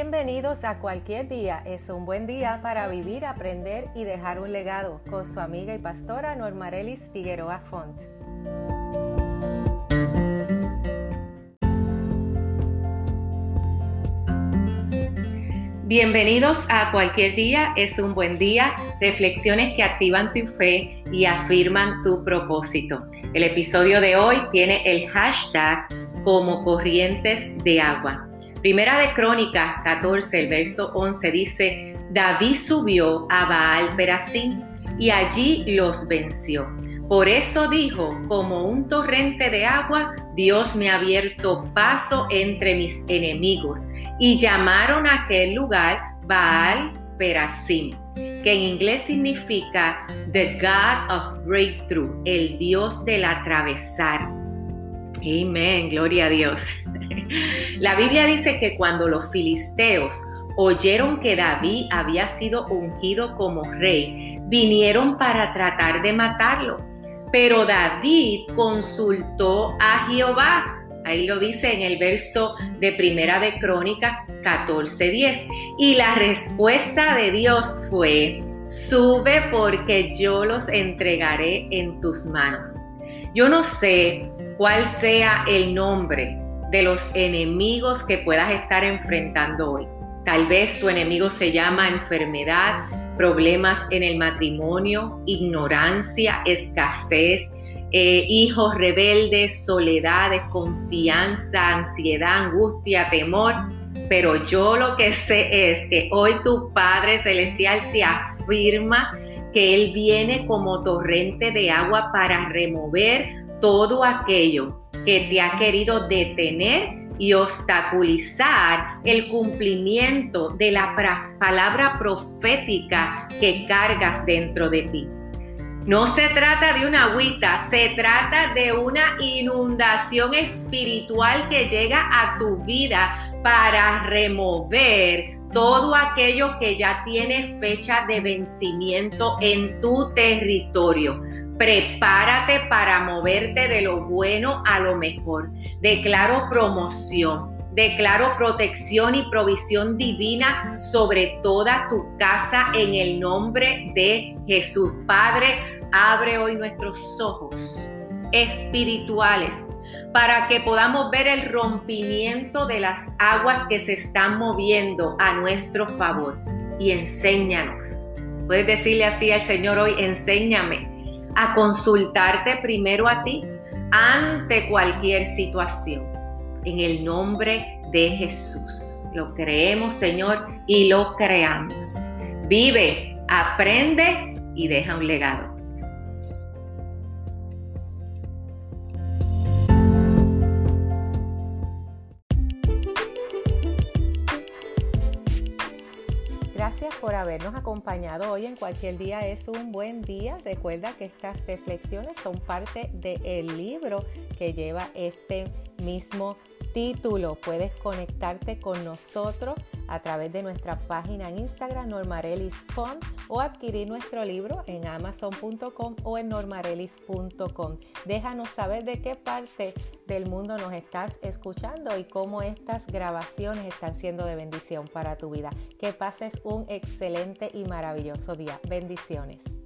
Bienvenidos a cualquier día. Es un buen día para vivir, aprender y dejar un legado con su amiga y pastora Normarelis Figueroa Font. Bienvenidos a cualquier día, es un buen día, reflexiones que activan tu fe y afirman tu propósito. El episodio de hoy tiene el hashtag como corrientes de agua. Primera de Crónicas 14, el verso 11 dice, David subió a Baal Perasim y allí los venció. Por eso dijo, como un torrente de agua, Dios me ha abierto paso entre mis enemigos y llamaron a aquel lugar Baal Perasim, que en inglés significa The God of Breakthrough, el Dios del atravesar. Amén, gloria a Dios. La Biblia dice que cuando los filisteos oyeron que David había sido ungido como rey, vinieron para tratar de matarlo. Pero David consultó a Jehová Ahí lo dice en el verso de Primera de Crónica 14:10. Y la respuesta de Dios fue, sube porque yo los entregaré en tus manos. Yo no sé cuál sea el nombre de los enemigos que puedas estar enfrentando hoy. Tal vez tu enemigo se llama enfermedad, problemas en el matrimonio, ignorancia, escasez, eh, hijos rebeldes, soledad, desconfianza, ansiedad, angustia, temor. Pero yo lo que sé es que hoy tu Padre Celestial te afirma que Él viene como torrente de agua para remover todo aquello que te ha querido detener y obstaculizar el cumplimiento de la palabra profética que cargas dentro de ti. No se trata de una agüita, se trata de una inundación espiritual que llega a tu vida para remover todo aquello que ya tiene fecha de vencimiento en tu territorio. Prepárate para moverte de lo bueno a lo mejor. Declaro promoción, declaro protección y provisión divina sobre toda tu casa en el nombre de Jesús. Padre, Abre hoy nuestros ojos espirituales para que podamos ver el rompimiento de las aguas que se están moviendo a nuestro favor. Y enséñanos. Puedes decirle así al Señor hoy, enséñame a consultarte primero a ti ante cualquier situación. En el nombre de Jesús. Lo creemos, Señor, y lo creamos. Vive, aprende y deja un legado. Por habernos acompañado hoy en cualquier día es un buen día. Recuerda que estas reflexiones son parte del libro que lleva este mismo título. Puedes conectarte con nosotros a través de nuestra página en Instagram Normarelis Font o adquirir nuestro libro en amazon.com o en normarelis.com. Déjanos saber de qué parte del mundo nos estás escuchando y cómo estas grabaciones están siendo de bendición para tu vida. Que pases un excelente y maravilloso día. Bendiciones.